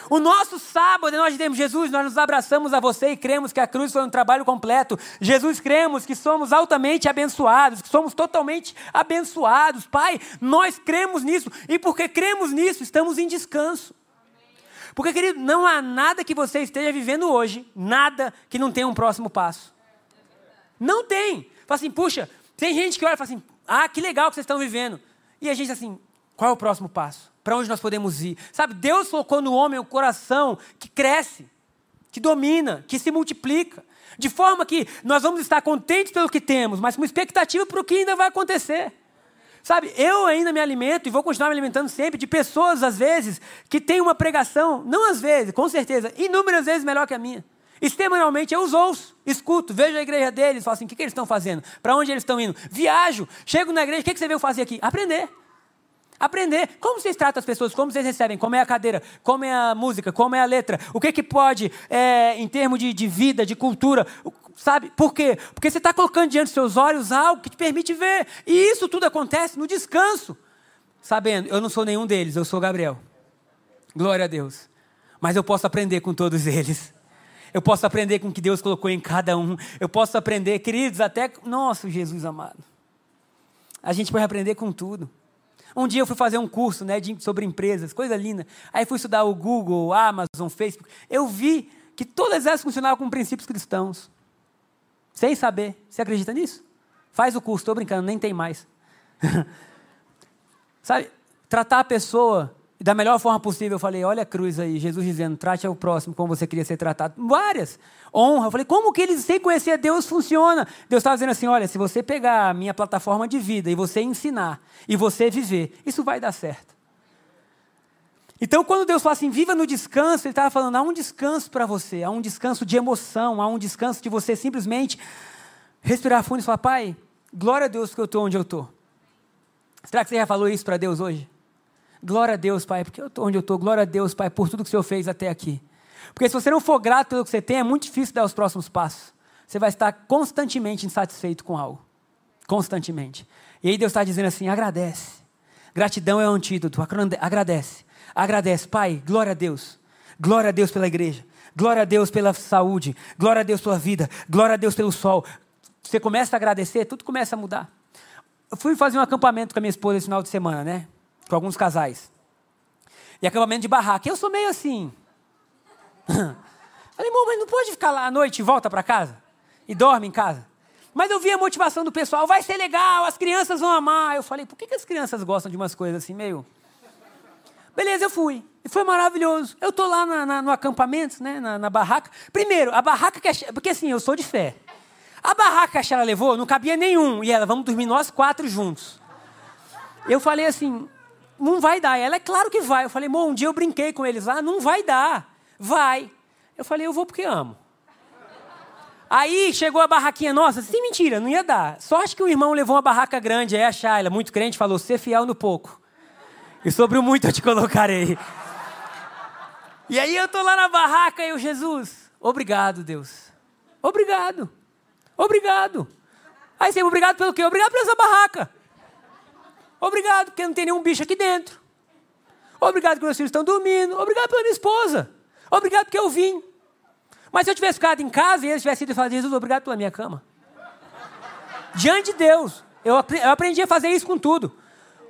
O nosso sábado, nós dizemos, Jesus, nós nos abraçamos a você e cremos que a cruz foi um trabalho completo. Jesus, cremos que somos altamente abençoados, que somos totalmente abençoados. Pai, nós cremos nisso e porque cremos nisso, estamos em descanso. Porque, querido, não há nada que você esteja vivendo hoje, nada que não tenha um próximo passo. Não tem. Fala assim, puxa, tem gente que olha e fala assim, ah, que legal que vocês estão vivendo. E a gente assim, qual é o próximo passo? Para onde nós podemos ir? Sabe, Deus colocou no homem um coração que cresce, que domina, que se multiplica. De forma que nós vamos estar contentes pelo que temos, mas com expectativa para o que ainda vai acontecer. Sabe, eu ainda me alimento e vou continuar me alimentando sempre de pessoas, às vezes, que têm uma pregação, não às vezes, com certeza, inúmeras vezes melhor que a minha. Extremamente, eu os ouço, escuto, vejo a igreja deles, falo assim: o que, que eles estão fazendo? Para onde eles estão indo? Viajo, chego na igreja, o que, que você veio fazer aqui? Aprender. Aprender. Como vocês tratam as pessoas, como vocês recebem, como é a cadeira, como é a música, como é a letra, o que, que pode, é, em termos de, de vida, de cultura, sabe? Por quê? Porque você está colocando diante dos seus olhos algo que te permite ver. E isso tudo acontece no descanso. Sabendo, eu não sou nenhum deles, eu sou Gabriel. Glória a Deus. Mas eu posso aprender com todos eles. Eu posso aprender com o que Deus colocou em cada um. Eu posso aprender, queridos, até. Nossa, Jesus amado. A gente pode aprender com tudo. Um dia eu fui fazer um curso né, de, sobre empresas, coisa linda. Aí fui estudar o Google, Amazon, Facebook. Eu vi que todas elas funcionavam com princípios cristãos. Sem saber. Você acredita nisso? Faz o curso, estou brincando, nem tem mais. Sabe, tratar a pessoa da melhor forma possível. Eu falei, olha a cruz aí, Jesus dizendo, trate ao próximo como você queria ser tratado. Várias. Honra. Eu falei, como que eles, sem conhecer Deus, funciona? Deus estava dizendo assim, olha, se você pegar a minha plataforma de vida e você ensinar, e você viver, isso vai dar certo. Então, quando Deus fala assim, viva no descanso, Ele estava falando, há um descanso para você, há um descanso de emoção, há um descanso de você simplesmente respirar fundo e falar, Pai, glória a Deus que eu estou onde eu estou. Será que você já falou isso para Deus hoje? Glória a Deus, Pai, porque eu estou onde eu estou. Glória a Deus, Pai, por tudo que o Senhor fez até aqui. Porque se você não for grato pelo que você tem, é muito difícil dar os próximos passos. Você vai estar constantemente insatisfeito com algo. Constantemente. E aí Deus está dizendo assim: agradece. Gratidão é o antídoto. Agradece. Agradece. Pai, glória a Deus. Glória a Deus pela igreja. Glória a Deus pela saúde. Glória a Deus pela vida. Glória a Deus pelo sol. Você começa a agradecer, tudo começa a mudar. Eu fui fazer um acampamento com a minha esposa esse final de semana, né? Com alguns casais. E acampamento de barraca. Eu sou meio assim. Falei, irmão, mas não pode ficar lá à noite e volta para casa? E dorme em casa? Mas eu vi a motivação do pessoal, vai ser legal, as crianças vão amar. Eu falei, por que, que as crianças gostam de umas coisas assim, meio. Beleza, eu fui. E foi maravilhoso. Eu tô lá na, na, no acampamento, né, na, na, barraca. Primeiro, a barraca que a, Porque assim, eu sou de fé. A barraca que a levou, não cabia nenhum. E ela, vamos dormir nós quatro juntos. Eu falei assim, não vai dar. Ela, é claro que vai. Eu falei, amor, um dia eu brinquei com eles lá, não vai dar. Vai. Eu falei, eu vou porque amo. Aí chegou a barraquinha nossa, sem mentira, não ia dar. Só acho que o irmão levou uma barraca grande, aí a Shayla, muito crente, falou, ser fiel no pouco. E sobre o muito eu te colocarei. E aí eu tô lá na barraca e eu, Jesus, obrigado, Deus. Obrigado. Obrigado. Aí você, obrigado pelo quê? Obrigado por essa barraca. Obrigado, porque não tem nenhum bicho aqui dentro. Obrigado que meus filhos estão dormindo. Obrigado pela minha esposa. Obrigado porque eu vim. Mas se eu tivesse ficado em casa e eles tivessem ido fazer Jesus, obrigado pela minha cama. Diante de Deus. Eu aprendi a fazer isso com tudo.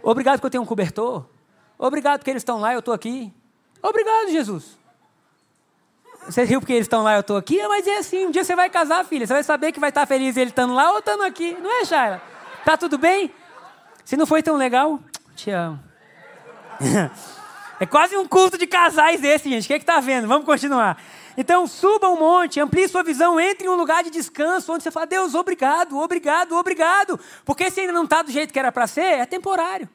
Obrigado porque eu tenho um cobertor. Obrigado porque eles estão lá e eu estou aqui. Obrigado, Jesus. Você riu porque eles estão lá e eu estou aqui? Mas é assim, um dia você vai casar, filha. Você vai saber que vai estar feliz ele estando lá ou estando aqui. Não é, Shaila? Tá tudo bem? Se não foi tão legal, te amo. É quase um culto de casais esse, gente. O que é que tá vendo? Vamos continuar. Então, suba um monte, amplie sua visão, entre em um lugar de descanso, onde você fala, Deus, obrigado, obrigado, obrigado. Porque se ainda não está do jeito que era para ser, é temporário.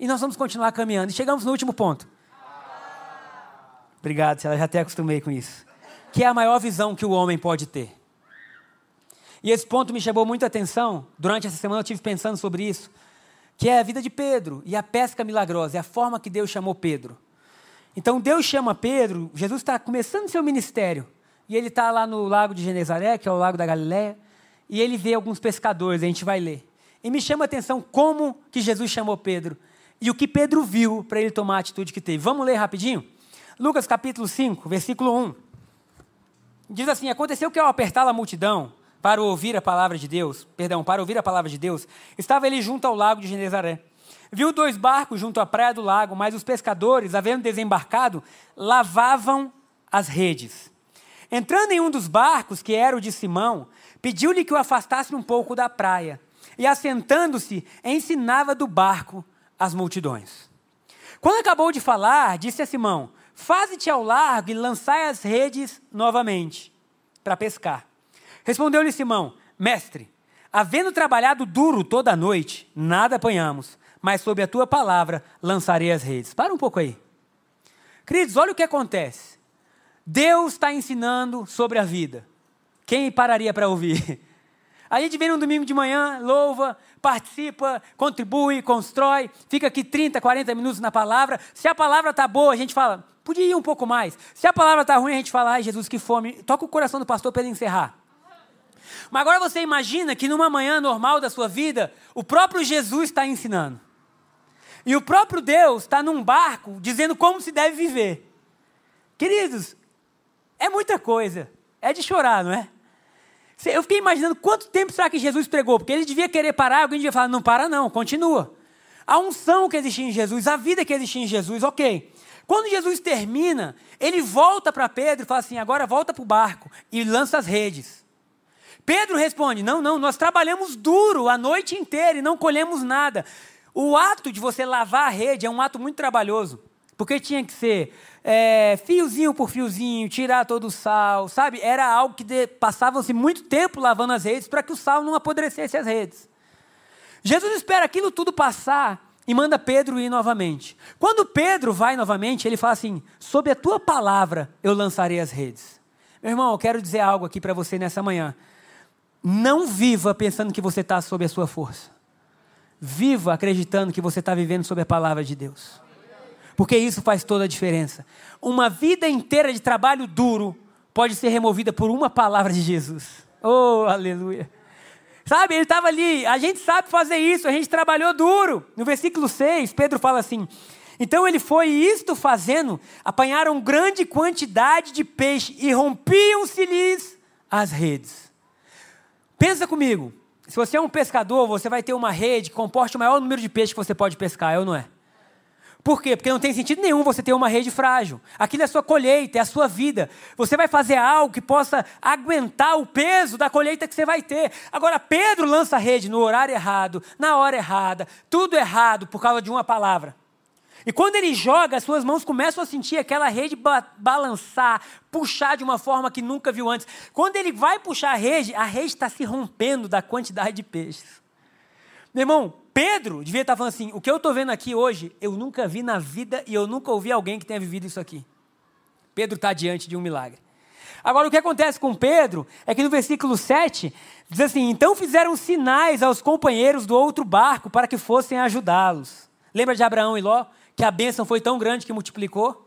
E nós vamos continuar caminhando. E chegamos no último ponto. Obrigado, já até acostumei com isso. Que é a maior visão que o homem pode ter. E esse ponto me chamou muita atenção. Durante essa semana eu estive pensando sobre isso. Que é a vida de Pedro e a pesca milagrosa. É a forma que Deus chamou Pedro. Então Deus chama Pedro, Jesus está começando seu ministério. E ele está lá no lago de Genezaré, que é o lago da Galiléia. E ele vê alguns pescadores, a gente vai ler. E me chama a atenção como que Jesus chamou Pedro. E o que Pedro viu para ele tomar a atitude que teve. Vamos ler rapidinho? Lucas capítulo 5, versículo 1. Diz assim: Aconteceu que ao apertar a multidão, para ouvir a palavra de Deus, perdão, para ouvir a palavra de Deus, estava ele junto ao lago de Genezaré. Viu dois barcos junto à praia do lago, mas os pescadores, havendo desembarcado, lavavam as redes. Entrando em um dos barcos, que era o de Simão, pediu-lhe que o afastasse um pouco da praia, e assentando-se, ensinava do barco as multidões. Quando acabou de falar, disse a Simão: Faze-te ao largo e lançai as redes novamente para pescar. Respondeu-lhe Simão: Mestre, havendo trabalhado duro toda a noite, nada apanhamos, mas sob a tua palavra lançarei as redes. Para um pouco aí. Queridos, olha o que acontece. Deus está ensinando sobre a vida. Quem pararia para ouvir? A gente vem no domingo de manhã, louva, participa, contribui, constrói, fica aqui 30, 40 minutos na palavra. Se a palavra está boa, a gente fala, podia ir um pouco mais. Se a palavra está ruim, a gente fala, ai Jesus, que fome. Toca o coração do pastor para ele encerrar. Mas agora você imagina que numa manhã normal da sua vida, o próprio Jesus está ensinando. E o próprio Deus está num barco dizendo como se deve viver. Queridos, é muita coisa. É de chorar, não é? Eu fiquei imaginando quanto tempo será que Jesus pregou, porque ele devia querer parar, alguém devia falar, não para não, continua. A unção que existia em Jesus, a vida que existia em Jesus, ok. Quando Jesus termina, ele volta para Pedro e fala assim, agora volta para o barco e lança as redes. Pedro responde, não, não, nós trabalhamos duro a noite inteira e não colhemos nada. O ato de você lavar a rede é um ato muito trabalhoso, porque tinha que ser é, fiozinho por fiozinho, tirar todo o sal, sabe? Era algo que passavam-se muito tempo lavando as redes para que o sal não apodrecesse as redes. Jesus espera aquilo tudo passar e manda Pedro ir novamente. Quando Pedro vai novamente, ele fala assim: Sob a tua palavra eu lançarei as redes. Meu irmão, eu quero dizer algo aqui para você nessa manhã. Não viva pensando que você está sob a sua força. Viva acreditando que você está vivendo sob a palavra de Deus porque isso faz toda a diferença. Uma vida inteira de trabalho duro pode ser removida por uma palavra de Jesus. Oh, aleluia. Sabe, ele estava ali, a gente sabe fazer isso, a gente trabalhou duro. No versículo 6, Pedro fala assim: Então ele foi isto fazendo, apanharam grande quantidade de peixe e rompiam-se-lhes as redes. Pensa comigo, se você é um pescador, você vai ter uma rede que comporte o maior número de peixes que você pode pescar, é ou não é? Por quê? Porque não tem sentido nenhum você ter uma rede frágil. Aquilo é a sua colheita, é a sua vida. Você vai fazer algo que possa aguentar o peso da colheita que você vai ter. Agora, Pedro lança a rede no horário errado, na hora errada, tudo errado por causa de uma palavra. E quando ele joga, as suas mãos começam a sentir aquela rede ba balançar, puxar de uma forma que nunca viu antes. Quando ele vai puxar a rede, a rede está se rompendo da quantidade de peixes. Meu irmão, Pedro devia estar falando assim: o que eu estou vendo aqui hoje, eu nunca vi na vida e eu nunca ouvi alguém que tenha vivido isso aqui. Pedro está diante de um milagre. Agora, o que acontece com Pedro é que no versículo 7 diz assim: Então fizeram sinais aos companheiros do outro barco para que fossem ajudá-los. Lembra de Abraão e Ló? Que a bênção foi tão grande que multiplicou?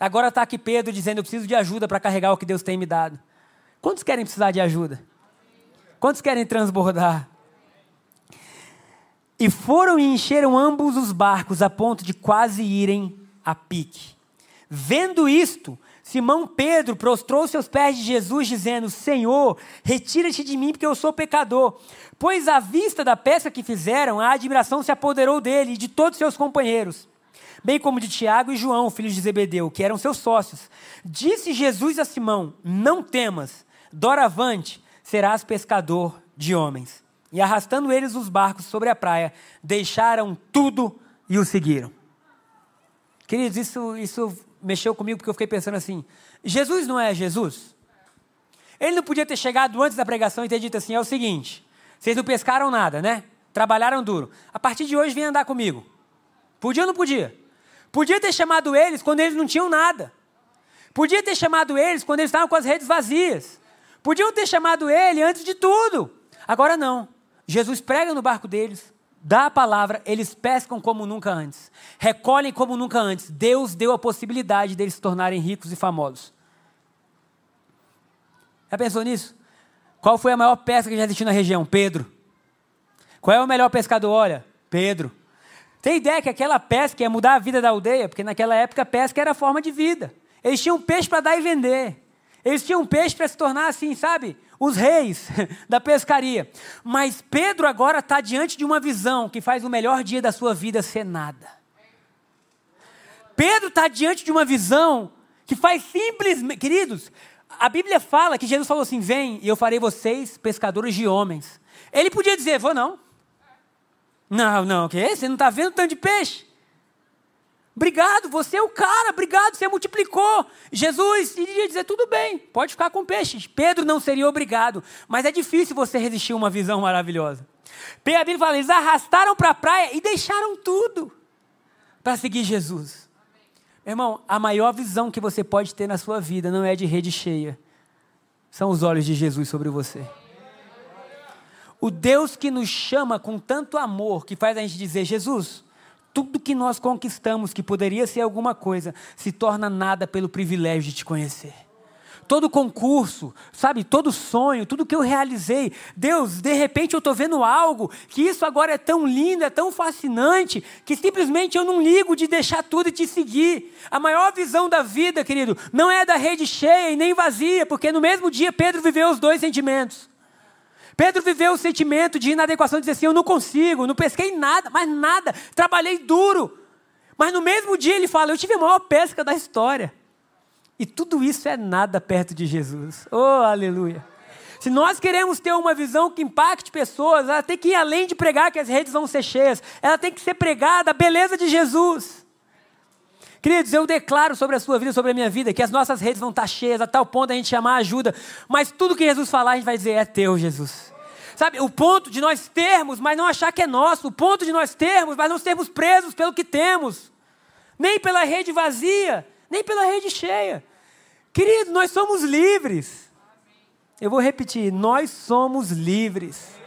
Agora está aqui Pedro dizendo: Eu preciso de ajuda para carregar o que Deus tem me dado. Quantos querem precisar de ajuda? Quantos querem transbordar? E foram e encheram ambos os barcos a ponto de quase irem a pique. Vendo isto, Simão Pedro prostrou-se aos pés de Jesus, dizendo: Senhor, retira-te de mim, porque eu sou pecador. Pois à vista da pesca que fizeram, a admiração se apoderou dele e de todos seus companheiros, bem como de Tiago e João, filhos de Zebedeu, que eram seus sócios. Disse Jesus a Simão: Não temas, doravante serás pescador de homens. E arrastando eles os barcos sobre a praia, deixaram tudo e o seguiram. Queridos, isso, isso mexeu comigo porque eu fiquei pensando assim: Jesus não é Jesus? Ele não podia ter chegado antes da pregação e ter dito assim: é o seguinte, vocês não pescaram nada, né? Trabalharam duro. A partir de hoje, vem andar comigo. Podia ou não podia? Podia ter chamado eles quando eles não tinham nada. Podia ter chamado eles quando eles estavam com as redes vazias. Podiam ter chamado ele antes de tudo. Agora não. Jesus prega no barco deles, dá a palavra, eles pescam como nunca antes, recolhem como nunca antes. Deus deu a possibilidade deles se tornarem ricos e famosos. Já pensou nisso? Qual foi a maior pesca que já existiu na região? Pedro. Qual é o melhor pescador? Olha, Pedro. Tem ideia que aquela pesca ia mudar a vida da aldeia? Porque naquela época a pesca era forma de vida. Eles tinham peixe para dar e vender. Eles tinham peixe para se tornar assim, sabe? os reis da pescaria. Mas Pedro agora está diante de uma visão que faz o melhor dia da sua vida ser nada. Pedro está diante de uma visão que faz simplesmente. Queridos, a Bíblia fala que Jesus falou assim: Vem e eu farei vocês pescadores de homens. Ele podia dizer: Vou não. Não, não, o quê? Você não está vendo tanto de peixe? Obrigado, você é o cara, obrigado, você multiplicou. Jesus iria dizer: tudo bem, pode ficar com peixes. Pedro não seria obrigado, mas é difícil você resistir a uma visão maravilhosa. A Bíblia fala: eles arrastaram para a praia e deixaram tudo para seguir Jesus. Irmão, a maior visão que você pode ter na sua vida não é de rede cheia, são os olhos de Jesus sobre você. O Deus que nos chama com tanto amor, que faz a gente dizer: Jesus, tudo que nós conquistamos, que poderia ser alguma coisa, se torna nada pelo privilégio de te conhecer todo concurso, sabe, todo sonho, tudo que eu realizei. Deus, de repente eu estou vendo algo que isso agora é tão lindo, é tão fascinante, que simplesmente eu não ligo de deixar tudo e te seguir. A maior visão da vida, querido, não é da rede cheia e nem vazia, porque no mesmo dia Pedro viveu os dois sentimentos. Pedro viveu o sentimento de inadequação, de dizer assim: eu não consigo, não pesquei nada, mas nada, trabalhei duro. Mas no mesmo dia ele fala: eu tive a maior pesca da história. E tudo isso é nada perto de Jesus. Oh, aleluia. Se nós queremos ter uma visão que impacte pessoas, ela tem que ir além de pregar que as redes vão ser cheias. Ela tem que ser pregada a beleza de Jesus. Queridos, eu declaro sobre a sua vida, sobre a minha vida, que as nossas redes vão estar cheias a tal ponto a gente chamar ajuda. Mas tudo que Jesus falar, a gente vai dizer: é teu, Jesus. Sabe, o ponto de nós termos, mas não achar que é nosso. O ponto de nós termos, mas não sermos presos pelo que temos. Nem pela rede vazia, nem pela rede cheia. Querido, nós somos livres. Eu vou repetir: nós somos livres.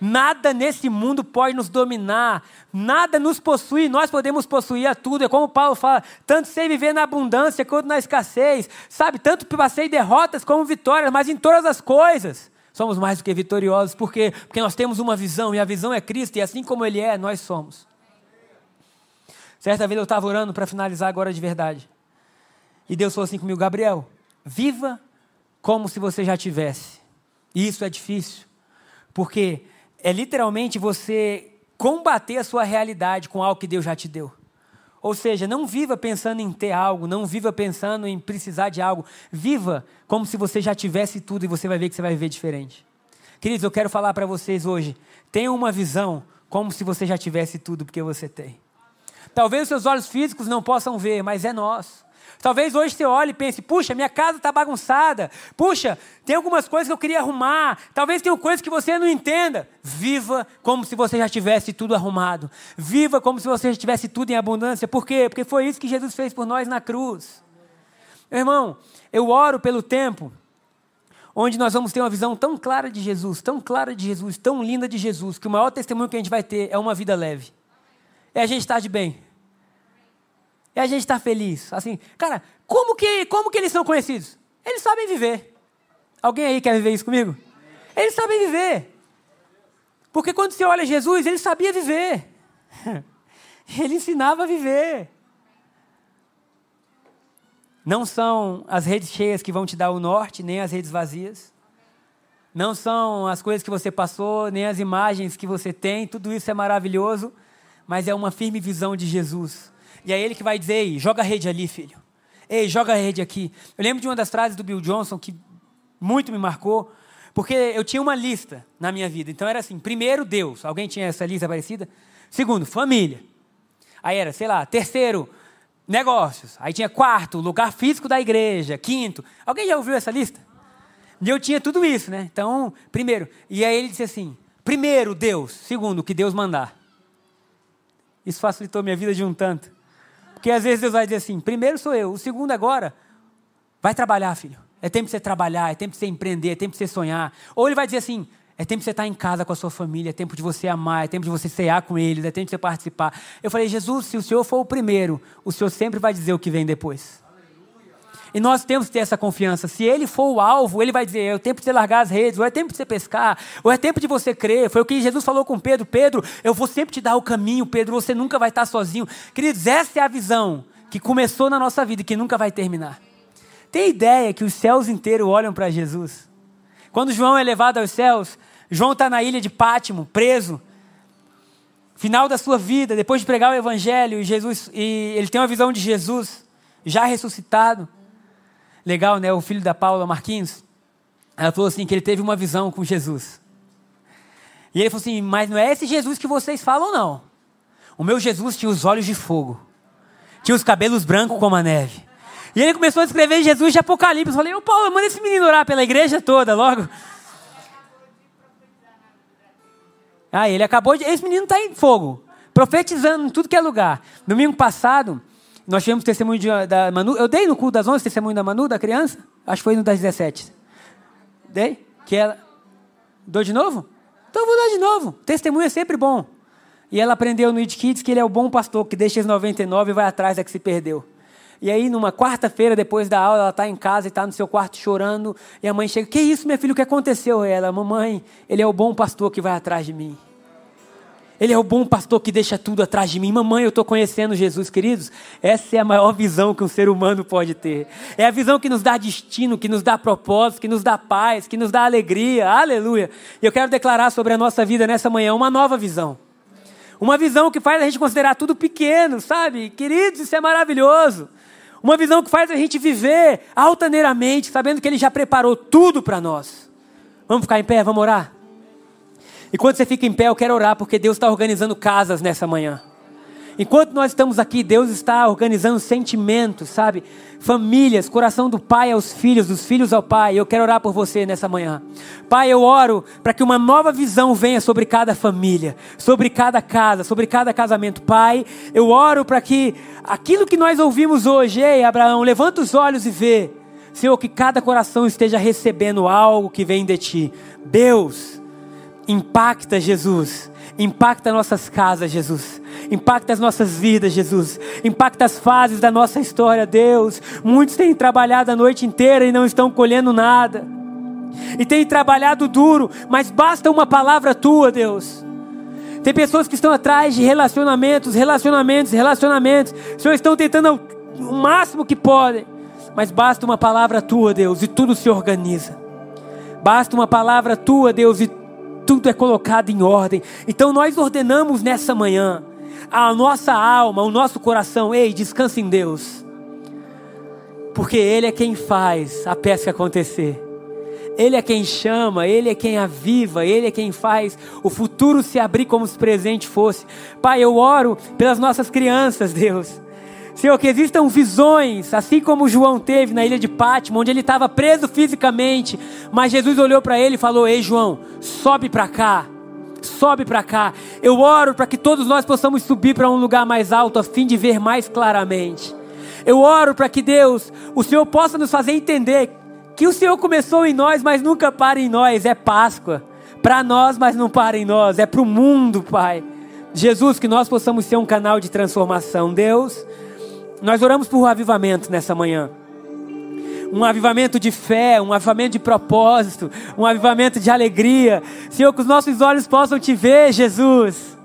Nada nesse mundo pode nos dominar, nada nos possui, nós podemos possuir a tudo. É como Paulo fala: tanto sei viver na abundância quanto na escassez, sabe? Tanto passei derrotas como vitórias, mas em todas as coisas somos mais do que vitoriosos. Por quê? Porque nós temos uma visão e a visão é Cristo, e assim como Ele é, nós somos. Certa vez eu estava orando para finalizar agora de verdade. E Deus falou assim comigo: Gabriel, viva como se você já tivesse. E isso é difícil, porque é literalmente você combater a sua realidade com algo que Deus já te deu. Ou seja, não viva pensando em ter algo, não viva pensando em precisar de algo. Viva como se você já tivesse tudo e você vai ver que você vai viver diferente. Queridos, eu quero falar para vocês hoje: tenha uma visão como se você já tivesse tudo, porque você tem. Talvez os seus olhos físicos não possam ver, mas é nosso. Talvez hoje você olhe e pense: puxa, minha casa está bagunçada. Puxa, tem algumas coisas que eu queria arrumar. Talvez tenha coisas que você não entenda. Viva como se você já tivesse tudo arrumado. Viva como se você já tivesse tudo em abundância. Por quê? Porque foi isso que Jesus fez por nós na cruz. Meu irmão, eu oro pelo tempo onde nós vamos ter uma visão tão clara de Jesus, tão clara de Jesus, tão linda de Jesus, que o maior testemunho que a gente vai ter é uma vida leve. É a gente estar de bem. A gente está feliz. Assim, cara, como que, como que eles são conhecidos? Eles sabem viver. Alguém aí quer viver isso comigo? Eles sabem viver. Porque quando você olha Jesus, ele sabia viver. Ele ensinava a viver. Não são as redes cheias que vão te dar o norte, nem as redes vazias. Não são as coisas que você passou, nem as imagens que você tem. Tudo isso é maravilhoso, mas é uma firme visão de Jesus e é ele que vai dizer: Ei, joga a rede ali, filho. Ei, joga a rede aqui. Eu lembro de uma das frases do Bill Johnson que muito me marcou, porque eu tinha uma lista na minha vida. Então era assim: primeiro, Deus. Alguém tinha essa lista parecida? Segundo, família. Aí era, sei lá, terceiro, negócios. Aí tinha quarto, lugar físico da igreja. Quinto. Alguém já ouviu essa lista? E eu tinha tudo isso, né? Então, primeiro. E aí ele disse assim: primeiro, Deus. Segundo, o que Deus mandar. Isso facilitou minha vida de um tanto. Porque às vezes Deus vai dizer assim: primeiro sou eu, o segundo agora, vai trabalhar, filho. É tempo de você trabalhar, é tempo de você empreender, é tempo de você sonhar. Ou ele vai dizer assim: é tempo de você estar em casa com a sua família, é tempo de você amar, é tempo de você cear com eles, é tempo de você participar. Eu falei: Jesus, se o Senhor for o primeiro, o Senhor sempre vai dizer o que vem depois. E nós temos que ter essa confiança. Se ele for o alvo, ele vai dizer: é o tempo de você largar as redes, ou é tempo de você pescar, ou é tempo de você crer. Foi o que Jesus falou com Pedro: Pedro, eu vou sempre te dar o caminho, Pedro, você nunca vai estar sozinho. Queridos, essa é a visão que começou na nossa vida e que nunca vai terminar. Tem ideia que os céus inteiros olham para Jesus? Quando João é levado aos céus, João está na ilha de Pátimo, preso. Final da sua vida, depois de pregar o evangelho, Jesus, e ele tem uma visão de Jesus já ressuscitado legal, né? O filho da Paula, Marquinhos, ela falou assim que ele teve uma visão com Jesus. E ele falou assim: Mas não é esse Jesus que vocês falam, não. O meu Jesus tinha os olhos de fogo, tinha os cabelos brancos como a neve. E ele começou a escrever Jesus de Apocalipse. Eu falei: Ô Paulo, manda esse menino orar pela igreja toda logo. Ah, ele acabou de. Esse menino está em fogo, profetizando em tudo que é lugar. Domingo passado, nós tivemos testemunho de, da Manu. Eu dei no culto das 11 testemunho da Manu, da criança? Acho que foi no das 17. Dei? Que ela. Dou de novo? Então eu vou dar de novo. Testemunho é sempre bom. E ela aprendeu no It Kids que ele é o bom pastor que deixa as 99 e vai atrás da que se perdeu. E aí, numa quarta-feira, depois da aula, ela está em casa e está no seu quarto chorando. E a mãe chega: Que isso, minha filha, o que aconteceu? E ela: Mamãe, ele é o bom pastor que vai atrás de mim. Ele é o bom pastor que deixa tudo atrás de mim. Mamãe, eu estou conhecendo Jesus, queridos. Essa é a maior visão que um ser humano pode ter. É a visão que nos dá destino, que nos dá propósito, que nos dá paz, que nos dá alegria. Aleluia. E eu quero declarar sobre a nossa vida nessa manhã uma nova visão. Uma visão que faz a gente considerar tudo pequeno, sabe? Queridos, isso é maravilhoso. Uma visão que faz a gente viver altaneiramente, sabendo que Ele já preparou tudo para nós. Vamos ficar em pé, vamos orar? Enquanto você fica em pé, eu quero orar, porque Deus está organizando casas nessa manhã. Enquanto nós estamos aqui, Deus está organizando sentimentos, sabe? Famílias, coração do pai aos filhos, dos filhos ao pai. Eu quero orar por você nessa manhã. Pai, eu oro para que uma nova visão venha sobre cada família, sobre cada casa, sobre cada casamento. Pai, eu oro para que aquilo que nós ouvimos hoje, ei, Abraão, levanta os olhos e vê. Senhor, que cada coração esteja recebendo algo que vem de ti. Deus, Impacta, Jesus. Impacta nossas casas, Jesus. Impacta as nossas vidas, Jesus. Impacta as fases da nossa história, Deus. Muitos têm trabalhado a noite inteira e não estão colhendo nada. E têm trabalhado duro, mas basta uma palavra tua, Deus. Tem pessoas que estão atrás de relacionamentos, relacionamentos, relacionamentos. Senhor, estão tentando o máximo que podem. Mas basta uma palavra tua, Deus, e tudo se organiza. Basta uma palavra tua, Deus, e tudo é colocado em ordem. Então nós ordenamos nessa manhã a nossa alma, o nosso coração, ei, descansa em Deus. Porque Ele é quem faz a pesca acontecer. Ele é quem chama, Ele é quem aviva, Ele é quem faz o futuro se abrir como se presente fosse. Pai, eu oro pelas nossas crianças, Deus. Senhor, que existam visões, assim como João teve na ilha de Pátima, onde ele estava preso fisicamente, mas Jesus olhou para ele e falou: Ei, João, sobe para cá, sobe para cá. Eu oro para que todos nós possamos subir para um lugar mais alto, a fim de ver mais claramente. Eu oro para que Deus, o Senhor possa nos fazer entender que o Senhor começou em nós, mas nunca para em nós. É Páscoa. Para nós, mas não para em nós. É para o mundo, Pai. Jesus, que nós possamos ser um canal de transformação. Deus. Nós oramos por um avivamento nessa manhã. Um avivamento de fé, um avivamento de propósito, um avivamento de alegria. Senhor, que os nossos olhos possam te ver, Jesus.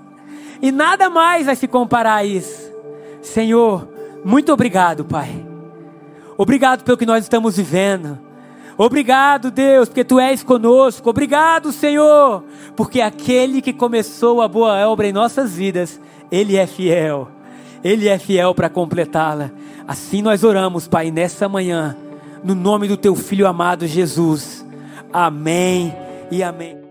E nada mais vai se comparar a isso. Senhor, muito obrigado, Pai. Obrigado pelo que nós estamos vivendo. Obrigado, Deus, porque tu és conosco. Obrigado, Senhor, porque aquele que começou a boa obra em nossas vidas, ele é fiel. Ele é fiel para completá-la. Assim nós oramos, Pai, nessa manhã, no nome do teu filho amado Jesus. Amém e amém.